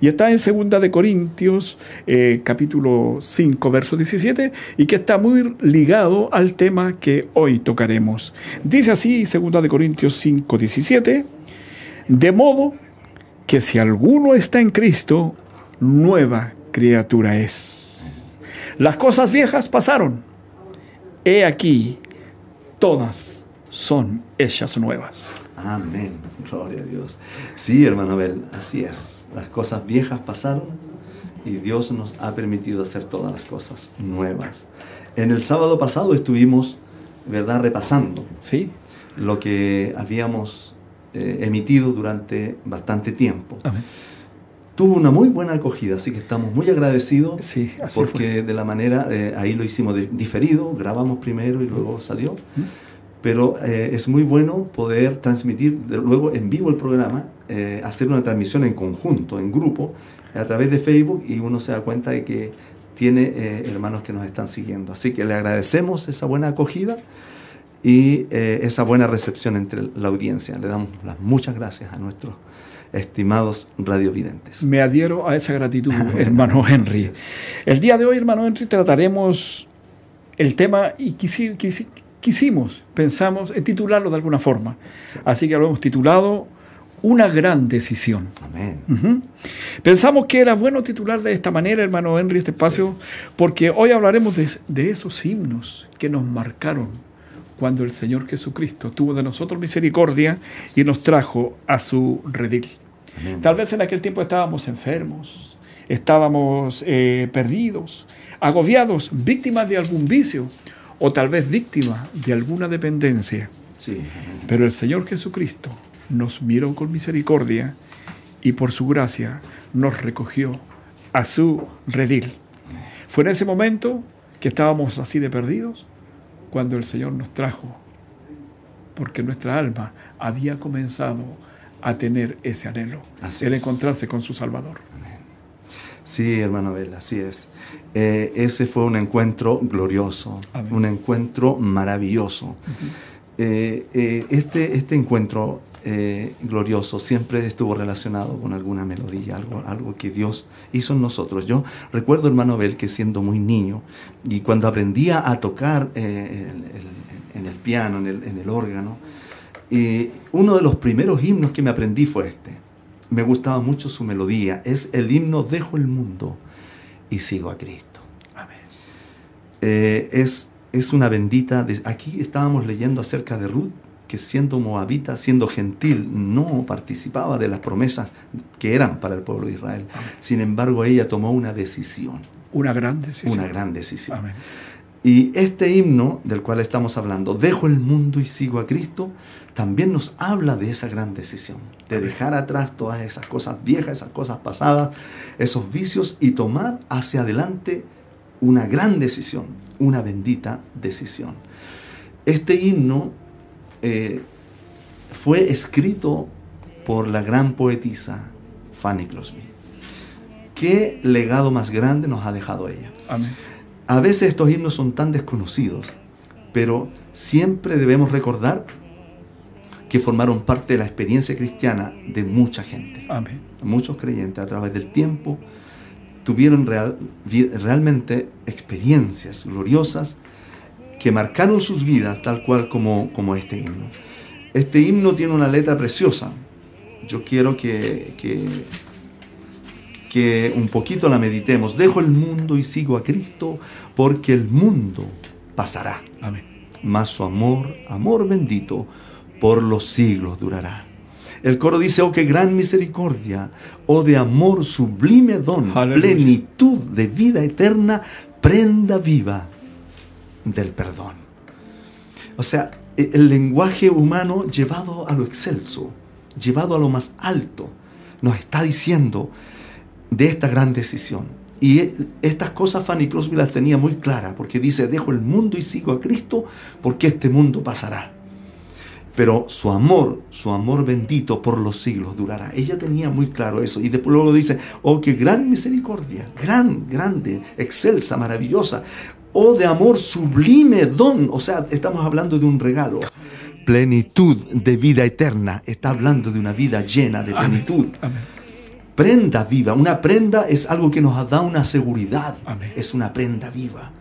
y está en Segunda de Corintios, eh, capítulo 5, verso 17, y que está muy ligado al tema que hoy tocaremos. Dice así, Segunda de Corintios 5, 17, de modo que si alguno está en Cristo, nueva criatura es. Las cosas viejas pasaron. He aquí, todas son hechas nuevas. Amén. Gloria a Dios. Sí, hermano Abel, así es. Las cosas viejas pasaron y Dios nos ha permitido hacer todas las cosas nuevas. En el sábado pasado estuvimos, ¿verdad?, repasando ¿Sí? lo que habíamos eh, emitido durante bastante tiempo. Amén. Tuvo una muy buena acogida, así que estamos muy agradecidos Sí, porque de la manera, eh, ahí lo hicimos de- diferido, grabamos primero y luego salió. Pero eh, es muy bueno poder transmitir luego en vivo el programa, eh, hacer una transmisión en conjunto, en grupo, a través de Facebook y uno se da cuenta de que tiene eh, hermanos que nos están siguiendo. Así que le agradecemos esa buena acogida y esa buena recepción entre la audiencia. Le damos las muchas gracias a nuestros estimados radiovidentes. Me adhiero a esa gratitud, hermano Henry. El día de hoy, hermano Henry, trataremos el tema y quisi- quisi- quisimos, pensamos en titularlo de alguna forma. Así que lo hemos titulado Una gran decisión. Amén. Pensamos que era bueno titular de esta manera, hermano Henry, este espacio, porque hoy hablaremos de, de esos himnos que nos marcaron cuando el Señor Jesucristo tuvo de nosotros misericordia y nos trajo a su redil. Amén. Tal vez en aquel tiempo estábamos enfermos, estábamos eh, perdidos, agobiados, víctimas de algún vicio o tal vez víctimas de alguna dependencia. Sí. Pero el Señor Jesucristo nos miró con misericordia y por su gracia nos recogió a su redil. Fue en ese momento que estábamos así de perdidos cuando el Señor nos trajo, porque nuestra alma había comenzado a tener ese anhelo, Así el encontrarse con su Salvador. Sí, hermano Abel, así es. Eh, ese fue un encuentro glorioso, Amén. un encuentro maravilloso. Eh, eh, este, este encuentro glorioso siempre estuvo relacionado con alguna melodía, algo, algo que Dios hizo en nosotros. Yo recuerdo, hermano Abel, que siendo muy niño y cuando aprendía a tocar el- el- en el piano, en el, en el órgano, y uno de los primeros himnos que me aprendí fue este. Me gustaba mucho su melodía. Es el himno Dejo el mundo y sigo a Cristo. Amén. Eh, es, es una bendita... de- aquí estábamos leyendo acerca de Ruth, que siendo moabita, siendo gentil, no participaba de las promesas que eran para el pueblo de Israel. Sin embargo, ella tomó una decisión, Una gran decisión. una gran decisión. Amén. Y este himno del cual estamos hablando, Dejo el mundo y sigo a Cristo, también nos habla de esa gran decisión, de dejar atrás todas esas cosas viejas, esas cosas pasadas, esos vicios y tomar hacia adelante una gran decisión, una bendita decisión. Este himno eh, fue escrito por la gran poetisa Fanny Crosby. ¿Qué legado más grande nos ha dejado ella? Amén. A veces estos himnos son tan desconocidos, pero siempre debemos recordar que formaron parte de la experiencia cristiana de mucha gente. Amén. Muchos creyentes a través del tiempo tuvieron real- realmente experiencias gloriosas que marcaron sus vidas tal cual como, como este himno. Este himno tiene una letra preciosa. Yo quiero que, que, que un poquito la meditemos. Dejo el mundo y sigo a Cristo porque el mundo pasará Amén. mas su amor, amor bendito, por los siglos durará. El coro dice, oh, qué gran misericordia, oh, de amor sublime don, Aleluya. plenitud de vida eterna, prenda viva del perdón. O sea, e- el lenguaje humano llevado a lo excelso, llevado a lo más alto, nos está diciendo de esta gran decisión. Y e- estas cosas Fanny Crosby las tenía muy claras, porque dice, dejo el mundo y sigo a Cristo, porque este mundo pasará. Pero su amor, su amor bendito por los siglos durará. Ella tenía muy claro eso. Y después luego dice, oh, qué gran misericordia, gran, grande, excelsa, maravillosa. Oh, de amor sublime don. O sea, estamos hablando de un regalo. Plenitud de vida eterna. Está hablando de una vida llena de plenitud Amén. prenda viva. Una prenda es algo que nos da una seguridad. Amén. Es una prenda viva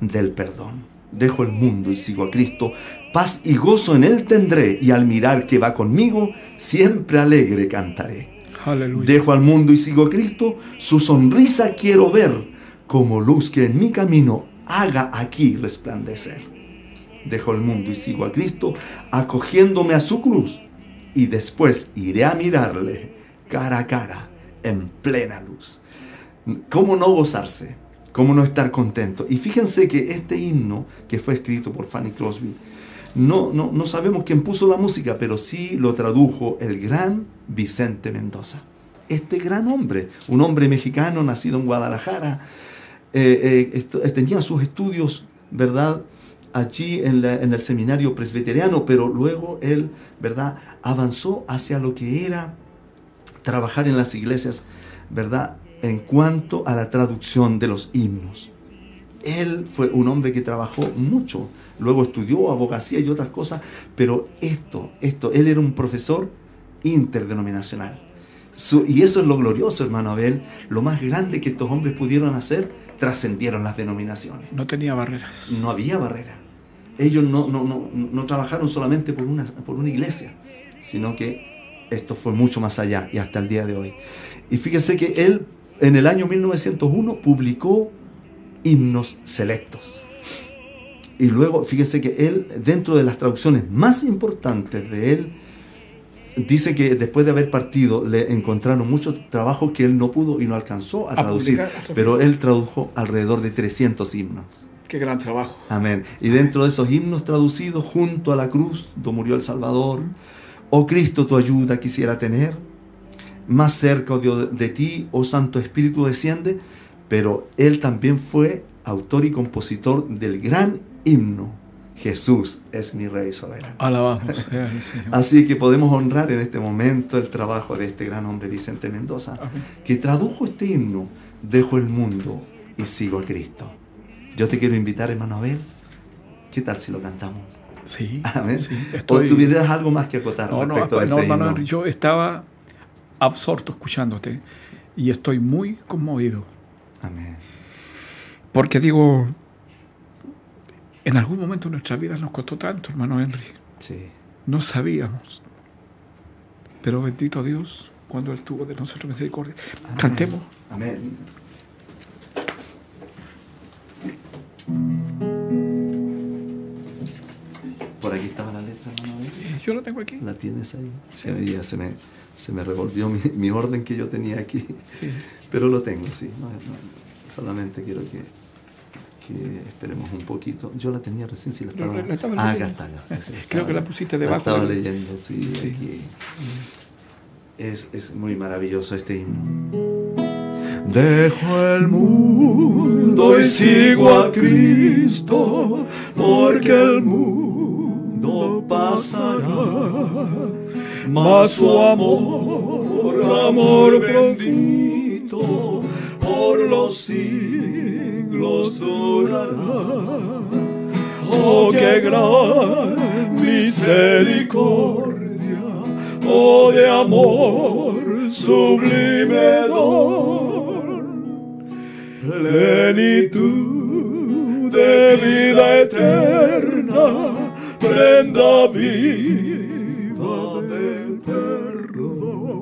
del perdón. Dejo el mundo y sigo a Cristo. Paz y gozo en Él tendré y al mirar que va conmigo, siempre alegre cantaré. Aleluya. Dejo al mundo y sigo a Cristo, su sonrisa quiero ver, como luz que en mi camino haga aquí resplandecer. Dejo el mundo y sigo a Cristo, acogiéndome a su cruz, y después iré a mirarle cara a cara, en plena luz. ¿Cómo no gozarse? ¿Cómo no estar contento? Y fíjense que este himno, que fue escrito por Fanny Crosby, no, no, no sabemos quién puso la música, pero sí lo tradujo el gran Vicente Mendoza. Este gran hombre, un hombre mexicano nacido en Guadalajara, eh, eh, eh, tenía sus estudios, ¿verdad? Allí en, en el seminario presbiteriano, pero luego él, ¿verdad? Avanzó hacia lo que era trabajar en las iglesias, ¿verdad? En cuanto a la traducción de los himnos. Él fue un hombre que trabajó mucho, luego estudió abogacía y otras cosas, pero esto, esto, él era un profesor interdenominacional. Su- y eso es lo glorioso, hermano Abel. Lo más grande que estos hombres pudieron hacer, trascendieron las denominaciones. No tenía barreras. No había barrera. Ellos no, no, no, no trabajaron solamente por una, por una iglesia, sino que esto fue mucho más allá y hasta el día de hoy. Y fíjese que él en el año 1901 publicó himnos selectos. Y luego, fíjese que él, dentro de las traducciones más importantes de él, dice que después de haber partido le encontraron muchos trabajos que él no pudo y no alcanzó a A traducir. publicar, a traducir. Pero él tradujo alrededor de 300 himnos. Qué gran trabajo. Amén. Y dentro de esos himnos traducidos, junto a la cruz, donde murió el Salvador, oh Cristo, tu ayuda quisiera tener, más cerca oh Dios, de ti, oh Santo Espíritu, desciende, pero él también fue autor y compositor del gran himno, Jesús es mi Rey soberano. Alabado sea el Señor. Así que podemos honrar en este momento el trabajo de este gran hombre Vicente Mendoza, Amén. que tradujo este himno, dejo el mundo y sigo a Cristo. Yo te quiero invitar, hermano Abel, ¿qué tal si lo cantamos? Sí. Amén. sí, ¿O estoy- tuvieras algo más que acotar No, no, respecto a no, este hermano, himno? yo estaba absorto escuchándote y estoy muy conmovido. Amén. Porque digo, en algún momento de nuestra vida nos costó tanto, hermano Henry. Sí. No sabíamos. Pero bendito Dios, cuando Él tuvo de nosotros misericordia. Cantemos. Amén. Lo tengo aquí. ¿La tienes ahí? Sí. Ya se me, se me revolvió mi, mi orden que yo tenía aquí. Sí. Pero lo tengo, sí. No, no, solamente quiero que, que esperemos un poquito. Yo la tenía recién, si la La- estaba... la estaba ah, acá leyendo. está. acá, sí, Creo estaba- que la pusiste la debajo estaba del- leyendo, sí. Sí. aquí. Es, es muy maravilloso este himno. Dejo el mundo y sigo a Cristo, porque el mundo pasará, mas su amor, amor bendito, por los siglos durará. Oh, qué gran misericordia, oh de amor sublime don, plenitud de vida eterna, prenda viva del perdón.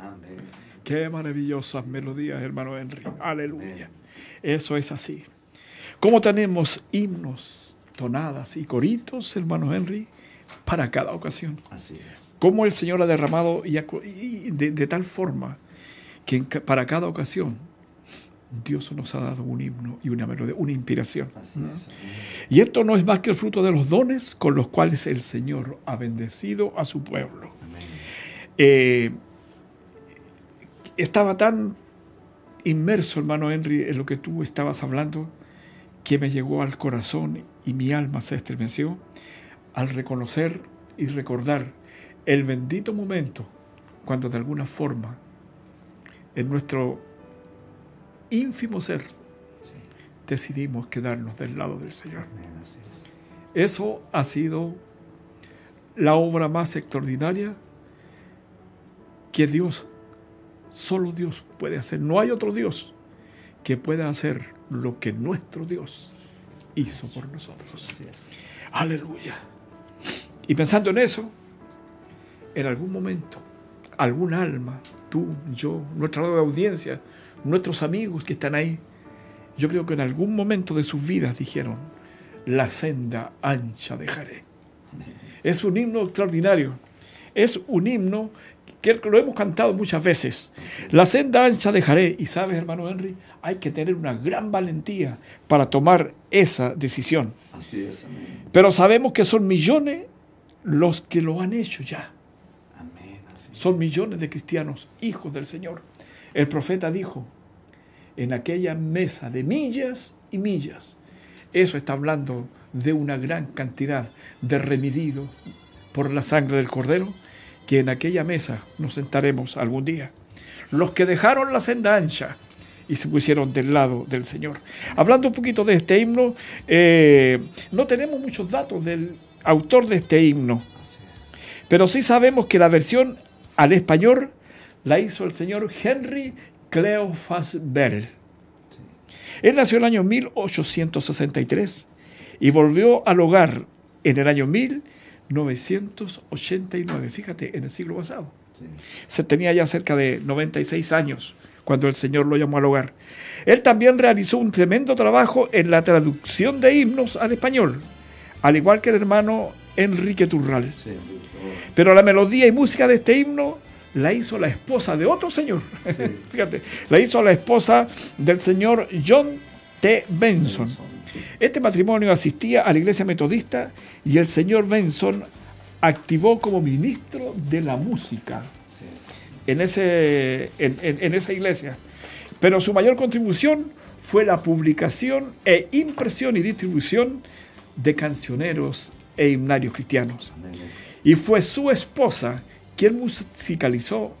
Amén. Qué maravillosas melodías, hermano Henry. Aleluya. Eso es así. ¿Cómo tenemos himnos, tonadas y coritos, hermano Henry, para cada ocasión? Así es. Cómo el Señor ha derramado y, de, de tal forma que para cada ocasión Dios nos ha dado un himno y una melodía, una inspiración. Es. Y esto no es más que el fruto de los dones con los cuales el Señor ha bendecido a su pueblo. Eh, estaba tan inmerso, hermano Henry, en lo que tú estabas hablando, que me llegó al corazón y mi alma se estremeció al reconocer y recordar el bendito momento cuando de alguna forma en nuestro ínfimo ser Sí. decidimos quedarnos del lado del Señor. Amén. Así es. Eso ha sido la obra más extraordinaria que Dios, solo Dios puede hacer. No hay otro Dios que pueda hacer lo que nuestro Dios hizo por nosotros. Aleluya. Y pensando en eso, en algún momento, algún alma, tú, yo, nuestra audiencia, nuestros amigos que están ahí, yo creo que en algún momento de sus vidas dijeron, la senda ancha dejaré. Es un himno extraordinario. Es un himno que lo hemos cantado muchas veces. La senda ancha dejaré. Y sabes, hermano Henry, hay que tener una gran valentía para tomar esa decisión. Así es. Pero sabemos que son millones los que lo han hecho ya. Son millones de cristianos, hijos del Señor. El profeta dijo, en aquella mesa de millas y millas, eso está hablando de una gran cantidad de remedidos por la sangre del Cordero, que en aquella mesa nos sentaremos algún día. Los que dejaron la senda ancha y se pusieron del lado del Señor. Hablando un poquito de este himno, eh, no tenemos muchos datos del autor de este himno, pero sí sabemos que la versión al español la hizo el señor Henry Cleophas Bell. Él nació en el año 1863 y volvió al hogar en el año 1989, fíjate, en el siglo pasado. Se tenía ya cerca de 96 años cuando el Señor lo llamó al hogar. Él también realizó un tremendo trabajo en la traducción de himnos al español, al igual que el hermano Enrique Turral. Pero la melodía y música de este himno la hizo la esposa de otro señor. Fíjate, la hizo la esposa del señor John T. Benson. Este matrimonio asistía a la iglesia metodista y el señor Benson activó como ministro de la música en, ese, en, esa iglesia. Pero su mayor contribución fue la publicación e impresión y distribución de cancioneros e himnarios cristianos. Y fue su esposa quien musicalizó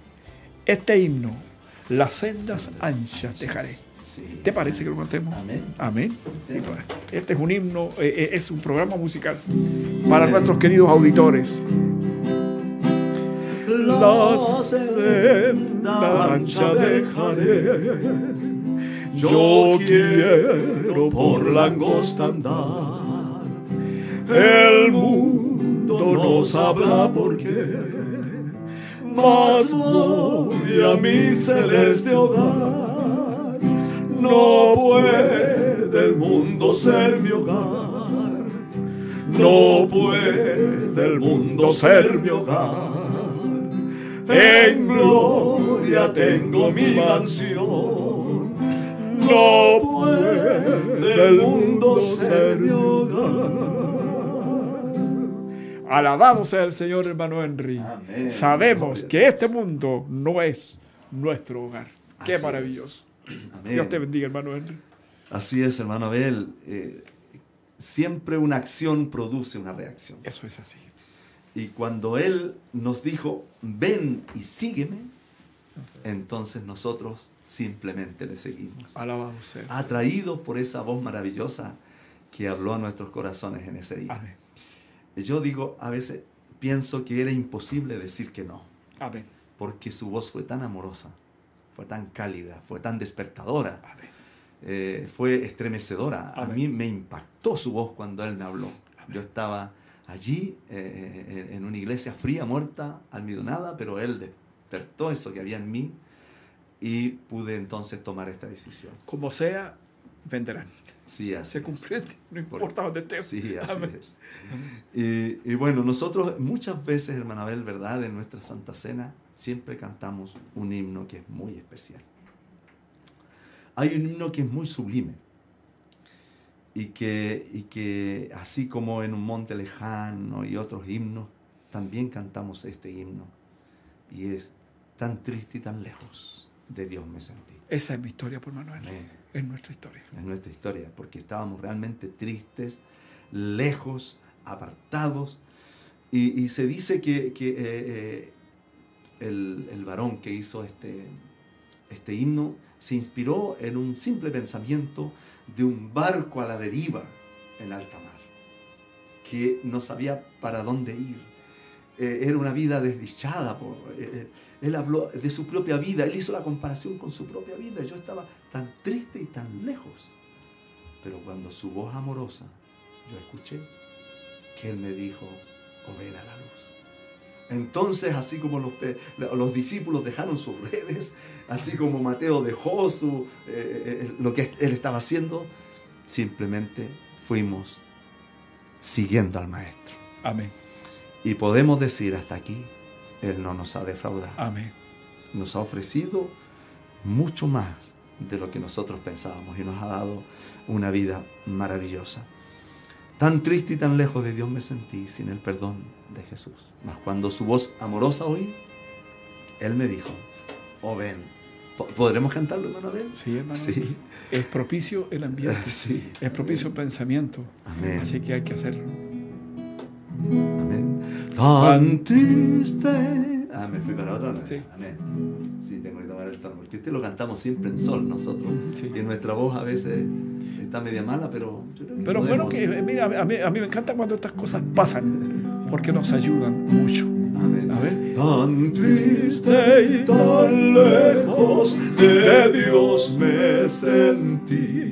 este himno, Las sendas anchas dejaré. ¿Te parece que lo cantemos? Amén. Pues, este es un himno, eh, eh, es un programa musical para nuestros queridos auditores. La senda ancha dejaré. Yo quiero por la angosta andar. El mundo no sabrá por qué mas voy a mi celeste hogar. No puede el mundo ser mi hogar, no puede el mundo ser mi hogar. En gloria tengo mi mansión, no puede el mundo ser mi hogar. Alabado sea el Señor, hermano Henry. Sabemos que este mundo no es nuestro hogar. Qué maravilloso. Dios te bendiga, hermano Henry. Así es, hermano Abel. Eh, siempre una acción produce una reacción. Eso es así. Y cuando Él nos dijo, ven y sígueme, entonces nosotros simplemente le seguimos. Alabado sea. Atraídos por esa voz maravillosa que habló a nuestros corazones en ese día. Amén. Yo digo, a veces pienso que era imposible decir que no. Amén. Porque su voz fue tan amorosa, fue tan cálida, fue tan despertadora, eh, fue estremecedora. A mí me impactó su voz cuando él me habló. Yo estaba allí eh, eh, en una iglesia fría, muerta, almidonada, pero él despertó eso que había en mí y pude entonces tomar esta decisión. Como sea, venderán. Sí, Se cumple, no importa dónde esté. Sí, así es. Y, bueno, nosotros muchas veces, hermana Abel, ¿verdad? En nuestra Santa Cena siempre cantamos un himno que es muy especial. Hay un himno que es muy sublime y que, y que así como en un monte lejano y otros himnos, también cantamos este himno. Y es tan triste y tan lejos de Dios me sentí. Esa es mi historia, por Manuel. Es nuestra historia. Es nuestra historia, porque estábamos realmente tristes, lejos, apartados. Y, se dice que, eh, eh, el, varón que hizo este, este himno se inspiró en un simple pensamiento de un barco a la deriva en alta mar, que no sabía para dónde ir. Eh, era una vida desdichada. Por, eh, eh, él habló de su propia vida, él hizo la comparación con su propia vida. Yo estaba tan triste y tan lejos. Pero cuando su voz amorosa, yo escuché que él me dijo, o ven a la luz. Entonces, así como los, los, discípulos dejaron sus redes, así como Mateo dejó su, lo que él estaba haciendo, simplemente fuimos siguiendo al Maestro. Amén. Y podemos decir hasta aquí, Él no nos ha defraudado. Amén. Nos ha ofrecido mucho más de lo que nosotros pensábamos y nos ha dado una vida maravillosa. Tan triste y tan lejos de Dios me sentí sin el perdón de Jesús. Mas cuando su voz amorosa oí, Él me dijo, oh ven, ¿podremos cantarlo, hermano Abel? Sí, hermano. Sí. Es propicio el ambiente, sí. es propicio el pensamiento. Amén. Así que hay que hacerlo. Amén. Tan triste. Ah, me fui para otra. Sí. Amén. Sí, tengo que tomar el tono. Porque este lo cantamos siempre en sol nosotros. Sí. Y nuestra voz a veces está media mala, pero Pero bueno, que mira, a mí, a mí me encanta cuando estas cosas pasan, porque nos ayudan mucho. Amén. A ver. Tan triste y tan lejos de Dios me sentí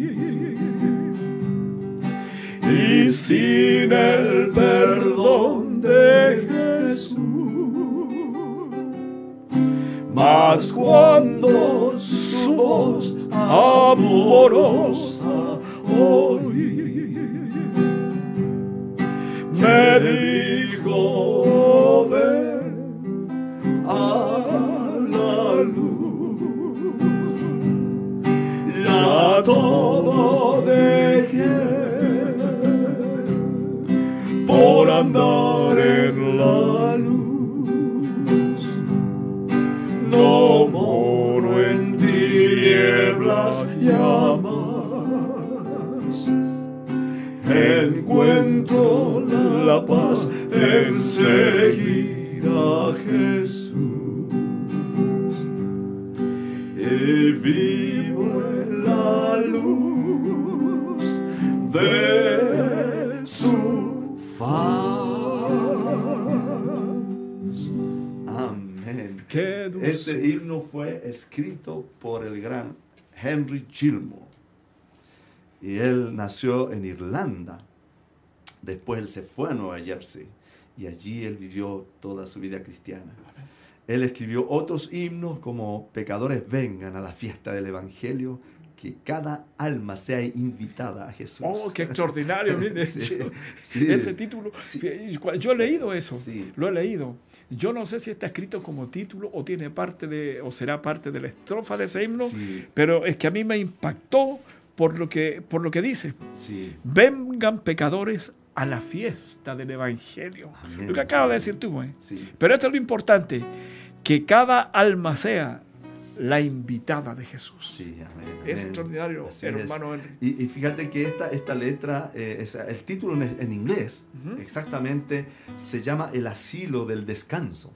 y sin el perdón de Jesús. Mas cuando su voz amorosa oí, me dijo, gran Henry Gilmore. Y él nació en Irlanda. Después él se fue a Nueva Jersey. Y allí él vivió toda su vida cristiana. Él escribió otros himnos como Pecadores vengan a la fiesta del Evangelio, que cada alma sea invitada a Jesús. Oh, qué extraordinario, Ese título, yo he leído eso, lo he leído. Yo no sé si está escrito como título o tiene parte de, o será parte de la estrofa de ese himno, pero es que a mí me impactó por lo que, por lo que dice. Vengan pecadores a la fiesta del Evangelio. lo que acaba de decir tú, ¿eh? Pero esto es lo importante, que cada alma sea la invitada de Jesús. Sí, amén, Es extraordinario, hermano Henry. Y, fíjate que esta, esta letra, eh, el título en, inglés, exactamente, se llama El asilo del descanso.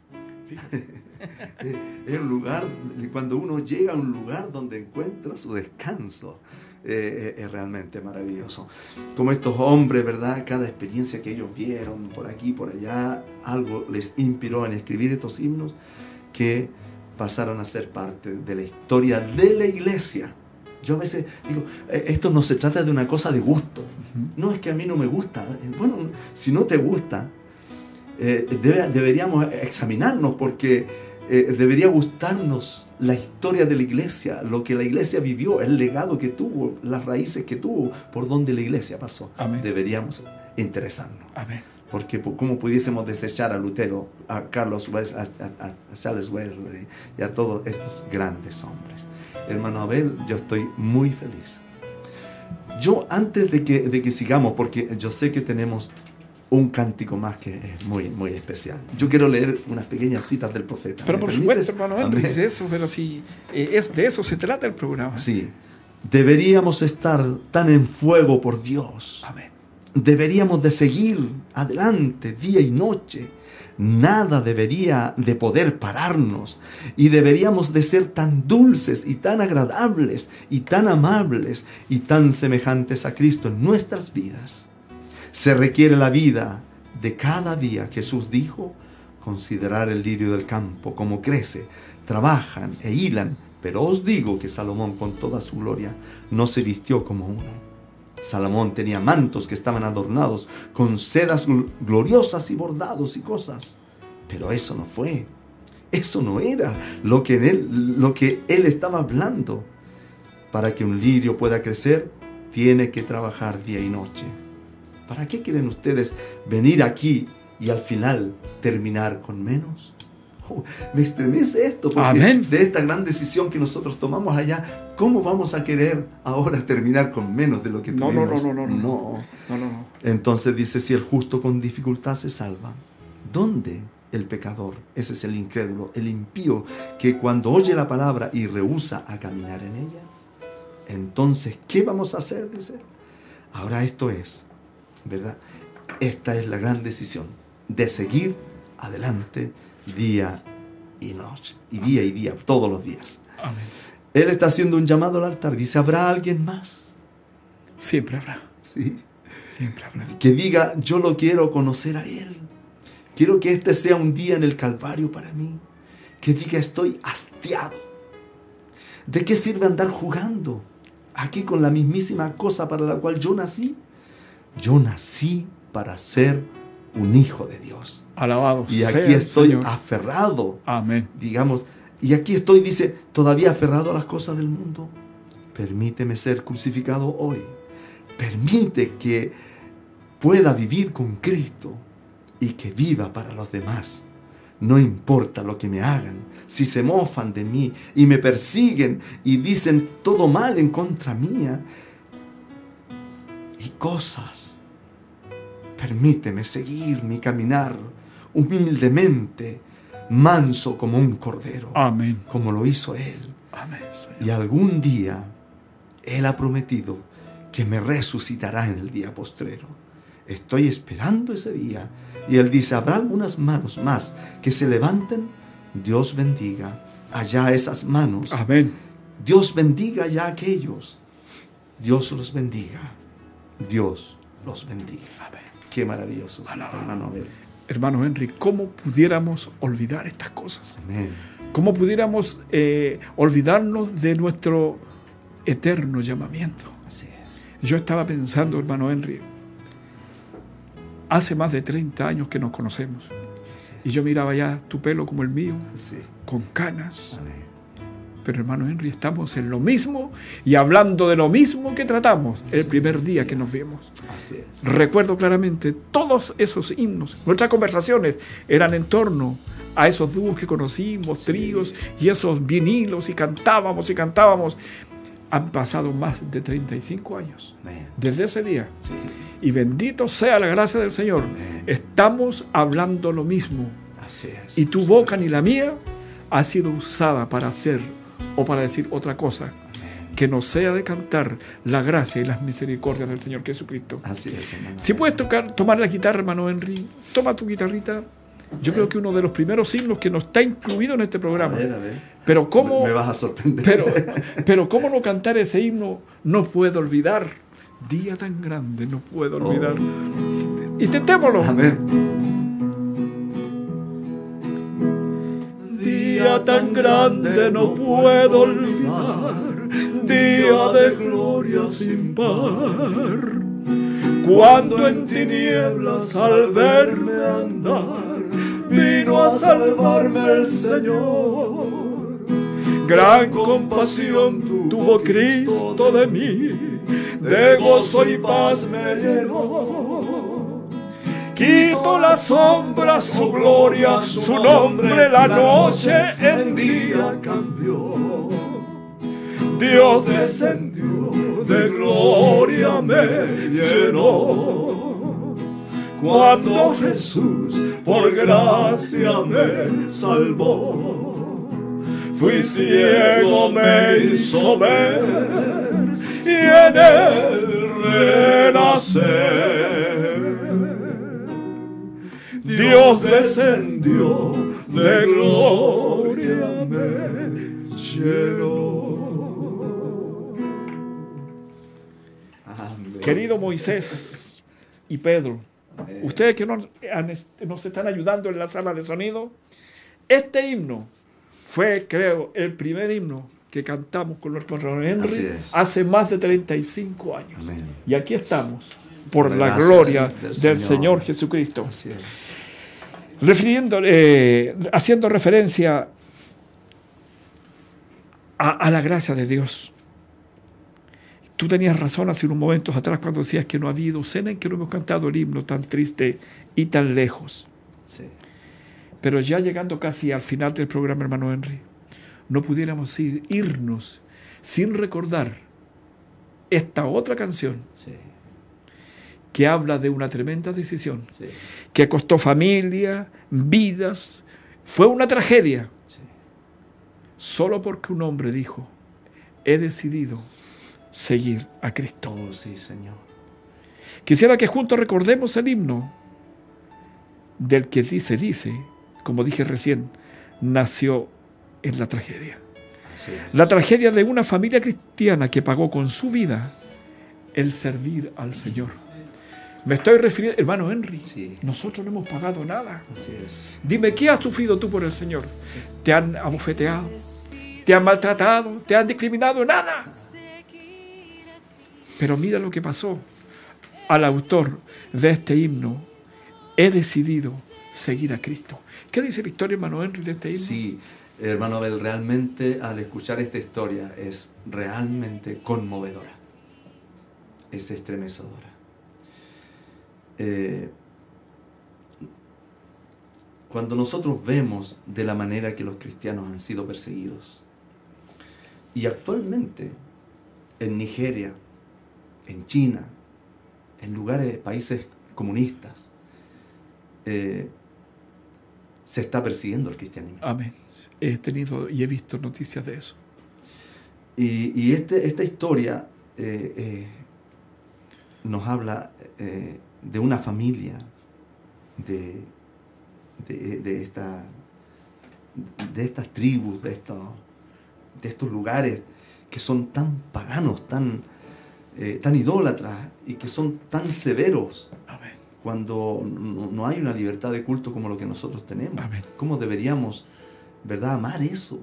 es un lugar, cuando uno llega a un lugar donde encuentra su descanso. Eh, es realmente maravilloso. Como estos hombres, ¿verdad? Cada experiencia que ellos vieron por aquí, por allá, algo les inspiró en escribir estos himnos que pasaron a ser parte de la historia de la iglesia. Yo a veces digo, eh, esto no se trata de una cosa de gusto. No es que a mí no me gusta. Eh, bueno, si no te gusta, eh, deberíamos examinarnos porque debería gustarnos la historia de la iglesia, lo que la iglesia vivió, el legado que tuvo, las raíces que tuvo, por donde la iglesia pasó. Deberíamos interesarnos. Amén porque cómo pudiésemos desechar a Lutero, a Carlos West, a, Charles Wesley y a todos estos grandes hombres. Hermano Abel, yo estoy muy feliz. Yo antes de que, de que sigamos, porque yo sé que tenemos un cántico más que es muy, muy especial. Yo quiero leer unas pequeñas citas del profeta. Pero por supuesto, hermano es eso, pero si eh, es, de eso se trata el programa. Sí. Deberíamos estar tan en fuego por Dios. Amén deberíamos de seguir adelante día y noche. Nada debería de poder pararnos y deberíamos de ser tan dulces y tan agradables y tan amables y tan semejantes a Cristo en nuestras vidas. Se requiere la vida de cada día. Jesús dijo, Considerar el lirio del campo, como crece, trabajan e hilan, pero os digo que Salomón con toda su gloria no se vistió como uno. Salomón tenía mantos que estaban adornados con sedas gloriosas y bordados y cosas, pero eso no fue. Eso no era lo que, él, lo que él estaba hablando. Para que un lirio pueda crecer, tiene que trabajar día y noche. ¿Para qué quieren ustedes venir aquí y al final terminar con menos? Oh, me estremece esto porque de esta gran decisión que nosotros tomamos allá, ¿cómo vamos a querer ahora terminar con menos de lo que tuvimos? No, no, no, no, no. no. no, Entonces dice, si el justo con dificultad se salva, ¿dónde el pecador? Ese es el incrédulo, el impío, que cuando oye la palabra y rehúsa a caminar en ella, entonces, ¿qué vamos a hacer? Dice. Ahora esto es, ¿verdad? Esta es la gran decisión de seguir adelante día y noche, y día y día, todos los días. Él está haciendo un llamado al altar. Dice, ¿habrá alguien más? Siempre habrá. Sí. Siempre habrá. Que diga, yo lo quiero conocer a Él. Quiero que este sea un día en el Calvario para mí. Que diga, estoy hastiado. ¿De qué sirve andar jugando aquí con la mismísima cosa para la cual yo nací? Yo nací para ser un hijo de Dios. Alabado. Y aquí estoy aferrado. Amén. Digamos, y aquí estoy, dice, todavía aferrado a las cosas del mundo. Permíteme ser crucificado hoy. Permite que pueda vivir con Cristo y que viva para los demás. No importa lo que me hagan, si se mofan de mí y me persiguen y dicen todo mal en contra mía y cosas Permíteme seguir mi caminar humildemente, manso como un cordero. Amén. Como lo hizo Él. Amén. Y algún día Él ha prometido que me resucitará en el día postrero. Estoy esperando ese día. Y Él dice, habrá algunas manos más que se levanten. Dios bendiga allá esas manos. Amén. Dios bendiga allá aquellos. Dios los bendiga. Dios los bendiga. Amén. Qué maravilloso, hermano Hermano Henry, ¿cómo pudiéramos olvidar estas cosas? Amén. ¿Cómo pudiéramos eh, olvidarnos de nuestro eterno llamamiento? Así es. Yo estaba pensando, hermano Henry, hace más de 30 años que nos conocemos. Y yo miraba ya tu pelo como el mío, con canas. Amén. Pero hermano Henry, estamos en lo mismo y hablando de lo mismo que tratamos el primer día que nos vimos. Así es. Recuerdo claramente todos esos himnos. Nuestras conversaciones eran en torno a esos dúos que conocimos, tríos y esos vinilos y cantábamos y cantábamos. Han pasado más de 35 años desde ese día. Y bendito sea la gracia del Señor. Estamos hablando lo mismo. Así es. Y tu boca ni la mía ha sido usada para hacer o para decir otra cosa que no sea de cantar la gracia y las misericordias del Señor Jesucristo. Así es, Si puedes tocar, tomar la guitarra, hermano Henry, toma tu guitarrita. Yo creo que uno de los primeros himnos que no está incluido en este programa. A ver, a ver. Pero cómo, me vas a sorprender. Pero, pero cómo no cantar ese himno, no puedo olvidar. Día tan grande, no puedo olvidar. Oh. Intentémoslo. Amén. Día tan grande no puedo olvidar, día de gloria sin par. Cuando en tinieblas al verme andar, vino a salvarme el Señor. Gran compasión tuvo Cristo de mí, de gozo y paz me llenó Quito la sombra, su gloria, su nombre, la noche en día cambió. Dios descendió, de gloria me llenó. Cuando Jesús por gracia me salvó, fui ciego, me hizo ver y en él renacer. Dios descendió de gloria me Querido Moisés y Pedro, Ustedes que nos, nos están ayudando en la sala de sonido, este himno fue, creo, el primer himno que cantamos con nuestro Henry hace más de 35 años. Y aquí estamos, por la, gloria del, Señor. Jesucristo. Refiriendo, eh, haciendo referencia a, la gracia de Dios. Tú tenías razón hace unos momentos atrás cuando decías que no ha habido cena en que no hemos cantado el himno tan triste y tan lejos. Pero ya llegando casi al final del programa, hermano Henry, no pudiéramos irnos sin recordar esta otra canción que habla de una tremenda decisión, que costó familia, vidas, fue una tragedia, solo porque un hombre dijo, he decidido seguir a Cristo. Oh, sí, Señor. Quisiera que juntos recordemos el himno del que dice, dice, como dije recién, nació en la tragedia. La tragedia de una familia cristiana que pagó con su vida el servir al Señor. Me estoy refiriendo, hermano Henry, nosotros no hemos pagado nada. Dime, ¿qué has sufrido tú por el Señor? ¿Te han abofeteado? ¿Te han maltratado? ¿Te han discriminado? Nada. Pero mira lo que pasó al autor de este himno. He decidido seguir a Cristo. ¿Qué dice la historia, hermano Henry, de este himno? Sí, hermano Abel, realmente al escuchar esta historia es realmente conmovedora. Es estremecedora. Eh, cuando nosotros vemos de la manera que los cristianos han sido perseguidos, y actualmente en Nigeria, en China, en lugares, países comunistas, eh, se está persiguiendo el cristianismo. Amén. He tenido y he visto noticias de eso. Y, este, esta historia eh, eh, nos habla de una familia, de, de, esta, de estas tribus, de estos, de estos lugares que son tan paganos, tan, tan idólatras y que son tan severos. Amén cuando no, hay una libertad de culto como lo que nosotros tenemos. ¿Cómo deberíamos, verdad, amar eso?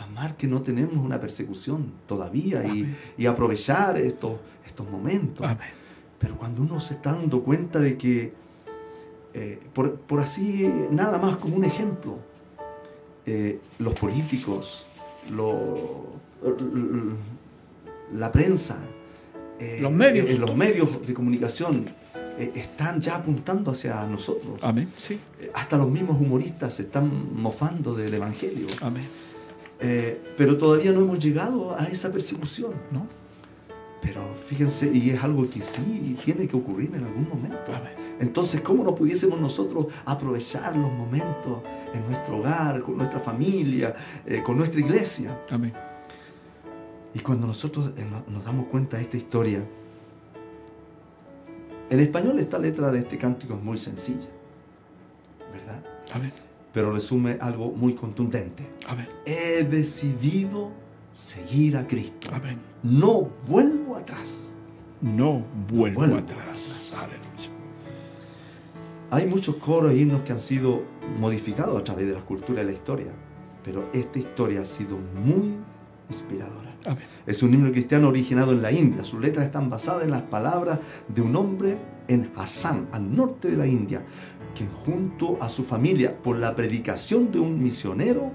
Amar que no tenemos una persecución todavía y, aprovechar estos, estos momentos. Pero cuando uno se está dando cuenta de que, eh, por, así, nada más como un ejemplo, eh, los políticos, la prensa, eh, los medios, los medios de comunicación, eh, están ya apuntando hacia nosotros. Amén. Sí. Eh, hasta los mismos humoristas se están mofando del Evangelio. Amén. Eh, pero todavía no hemos llegado a esa persecución. ¿No? Pero fíjense, y es algo que sí tiene que ocurrir en algún momento. Entonces, ¿cómo no pudiésemos nosotros aprovechar los momentos en nuestro hogar, con nuestra familia, con nuestra iglesia? Amén. Y cuando nosotros nos damos cuenta de esta historia, en español esta letra de este cántico es muy sencilla, ¿verdad? Pero resume algo muy contundente. He decidido seguir a Cristo. No vuelvo atrás. No vuelvo, atrás. Hay muchos coros e himnos que han sido modificados a través de la cultura y la historia, pero esta historia ha sido muy inspiradora. Es un himno cristiano originado en la India. Sus letras están basadas en las palabras de un hombre en Assam, al norte de la India, que junto a su familia, por la predicación de un misionero,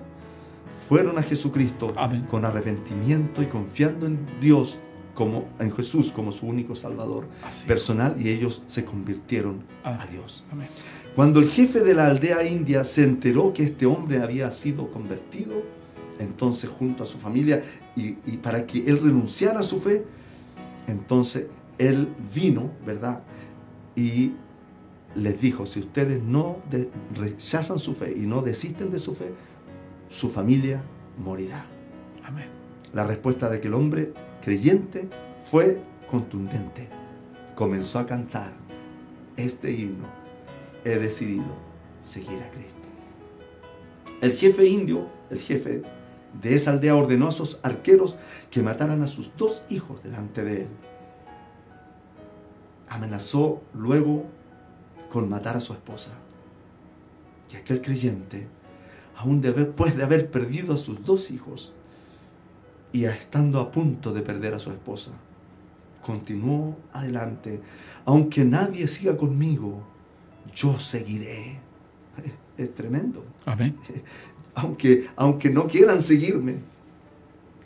fueron a Jesucristo con arrepentimiento y confiando en Dios como en Jesús como su único Salvador personal y ellos se convirtieron a Dios. Cuando el jefe de la aldea india se enteró que este hombre había sido convertido, entonces junto a su familia y, para que él renunciara a su fe, entonces él vino, ¿verdad? Y les dijo, si ustedes no rechazan su fe y no desisten de su fe, su familia morirá. Amén. La respuesta de aquel hombre creyente fue contundente. Comenzó a cantar este himno. He decidido seguir a Cristo. El jefe indio, el jefe de esa aldea ordenó a sus arqueros que mataran a sus dos hijos delante de él. Amenazó luego con matar a su esposa. Y aquel creyente, aún después de haber perdido a sus dos hijos y estando a punto de perder a su esposa, continuó adelante. Aunque nadie siga conmigo, yo seguiré. Es tremendo. Amén. Aunque, aunque no quieran seguirme.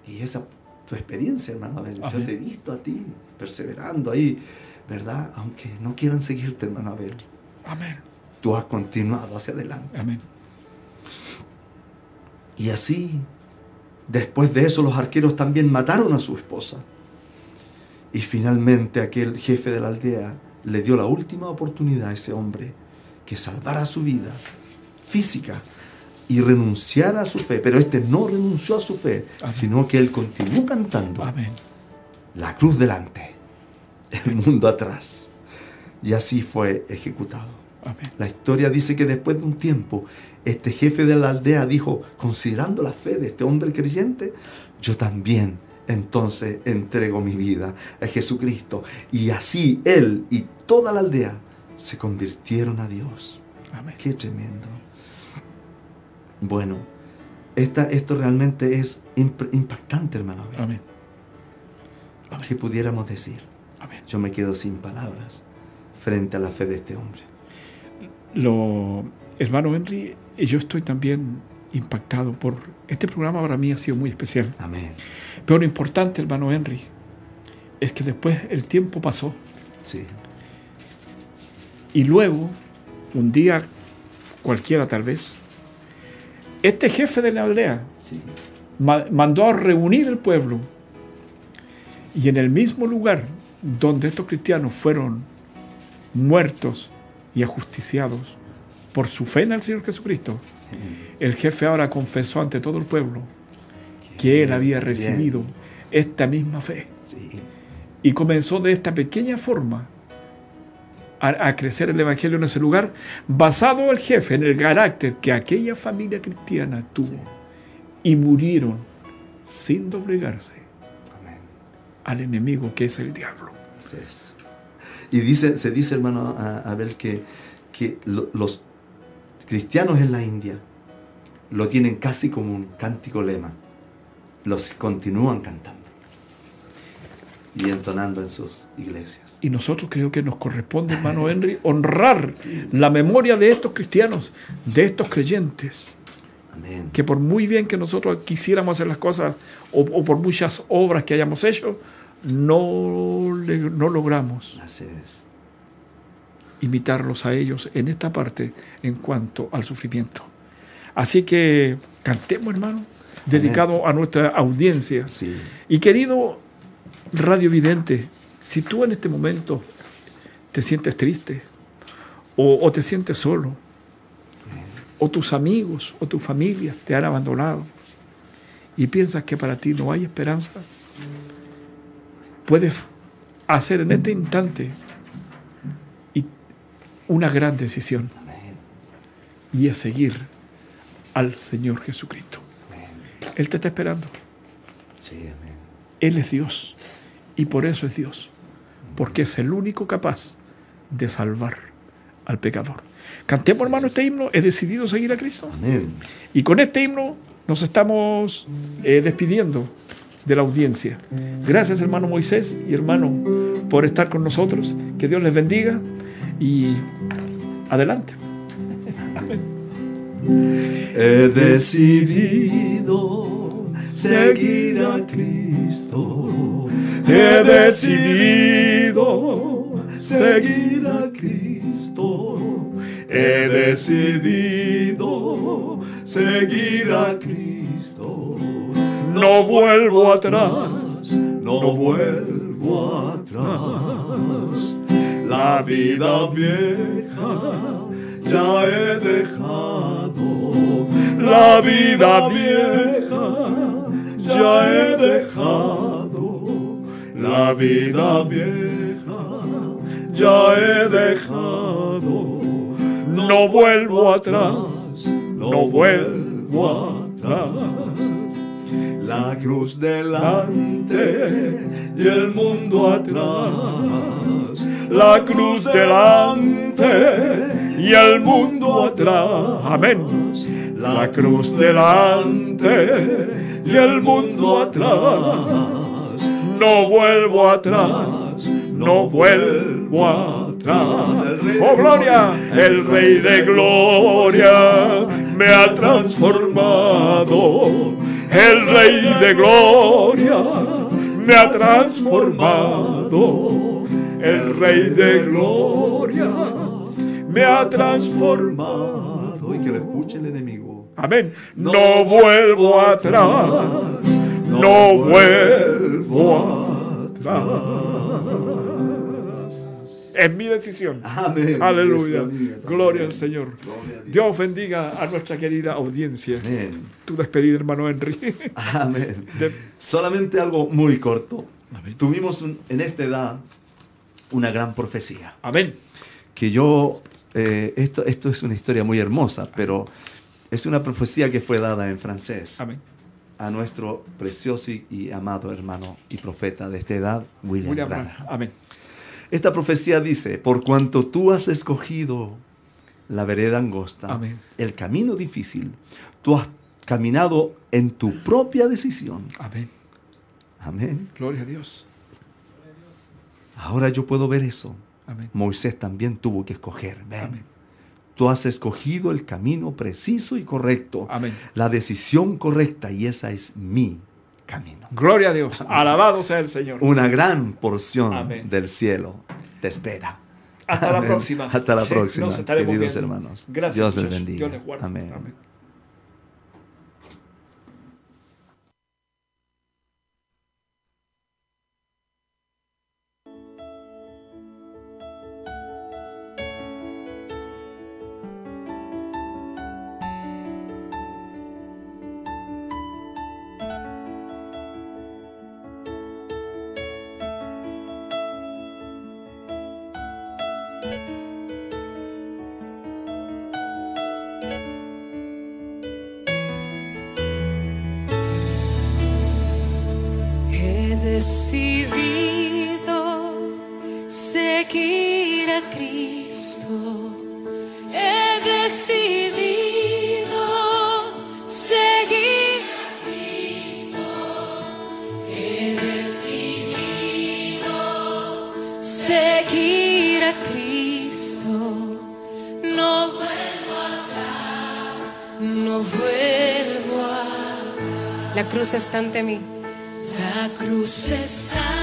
Y esa tu experiencia, hermano Abel. Yo te he visto a ti perseverando ahí, ¿verdad? Aunque no quieran seguirte, hermano Abel. Amén. Tú has continuado hacia adelante. Amén. Y así, después de eso, los arqueros también mataron a su esposa. Y finalmente aquel jefe de la aldea le dio la última oportunidad a ese hombre que salvara su vida física y renunciara a su fe. Pero este no renunció a su fe, sino que él continuó cantando. Amén. La cruz delante, el mundo atrás. Y así fue ejecutado. Amén. La historia dice que después de un tiempo, este jefe de la aldea dijo, considerando la fe de este hombre creyente, yo también entonces entrego mi vida a Jesucristo. Y así él y toda la aldea se convirtieron a Dios. Amén. Qué tremendo. Bueno, esta, esto realmente es impactante, hermano. Amén. ¿Qué pudiéramos decir? Amén. Yo me quedo sin palabras frente a la fe de este hombre. Lo, hermano Henry, yo estoy también impactado por este programa para mí ha sido muy especial. Amén. Pero lo importante, hermano Henry, es que después el tiempo pasó. Sí. Y luego, un día cualquiera tal vez, este jefe de la aldea sí. mandó a reunir el pueblo. Y en el mismo lugar donde estos cristianos fueron muertos y ajusticiados por su fe en el Señor Jesucristo, el jefe ahora confesó ante todo el pueblo que él había recibido esta misma fe. Y comenzó de esta pequeña forma a, crecer el Evangelio en ese lugar, basado el jefe en el carácter que aquella familia cristiana tuvo. Y murieron sin doblegarse al enemigo que es el diablo. Y dice, se dice, hermano Abel, que, que los cristianos en la India lo tienen casi como un cántico lema. Los continúan cantando y entonando en sus iglesias. Y nosotros creo que nos corresponde, hermano Henry, honrar la memoria de estos cristianos, de estos creyentes. Amén. Que por muy bien que nosotros quisiéramos hacer las cosas o, por muchas obras que hayamos hecho, no, no logramos Así es. Imitarlos a ellos en esta parte en cuanto al sufrimiento. Así que cantemos, hermano, dedicado a nuestra audiencia. Sí. Y querido Radio Vidente, si tú en este momento te sientes triste o, te sientes solo, o tus amigos o tu familia te han abandonado y piensas que para ti no hay esperanza, puedes hacer en este instante una gran decisión y es seguir al Señor Jesucristo. Él te está esperando. Él es Dios y por eso es Dios, porque es el único capaz de salvar al pecador. Cantemos, hermano, este himno. He decidido seguir a Cristo. Amén. Y con este himno nos estamos eh, despidiendo de la audiencia. Gracias, hermano Moisés y hermano, por estar con nosotros. Que Dios les bendiga y adelante. He decidido seguir a Cristo. He decidido seguir a Cristo. He decidido seguir a Cristo. No vuelvo atrás, no vuelvo atrás. La vida vieja ya he dejado la vida vieja, ya he dejado la vida vieja, ya he dejado. No vuelvo atrás, no vuelvo atrás. La cruz delante y el mundo atrás la cruz delante y el mundo atrás. Amén. La cruz delante y el mundo atrás. No vuelvo atrás, no vuelvo atrás. Oh gloria, el Rey de Gloria me ha transformado. El Rey de Gloria me ha transformado. El Rey de Gloria me ha transformado. Y que lo escuche el enemigo. Amén. No vuelvo atrás. No vuelvo atrás. Es mi decisión. Amén. Aleluya. Mía. Gloria al Señor. Gloria Dios. Dios bendiga a nuestra querida audiencia. Amén. Tu despedida, hermano Henry. Amén. De- Solamente algo muy corto. Amén. Tuvimos un- en esta edad una gran profecía. Amén. Que yo, eh, esto, esto es una historia muy hermosa, pero es una profecía que fue dada en francés Amén. a nuestro precioso y, y amado hermano y profeta de esta edad, William, William Branham. Amén. Esta profecía dice, por cuanto tú has escogido la vereda angosta, Amén. el camino difícil, tú has caminado en tu propia decisión. Amén. Amén. Gloria a Dios. Ahora yo puedo ver eso. Amén. Moisés también tuvo que escoger. Ven. Amén. Tú has escogido el camino preciso y correcto. Amén. La decisión correcta y esa es mi camino. Gloria a Dios. Alabado sea el Señor. Una gran porción del cielo te espera. Hasta la próxima. Hasta la próxima, nos estaremos queridos viendo. hermanos. Gracias. Dios les bendiga. Dios les guarde. Amén. Decidido seguir a Cristo. He decidido seguir a Cristo. He decidido seguir a Cristo. No vuelvo atrás. No vuelvo atrás. La cruz está ante mí. Cruz está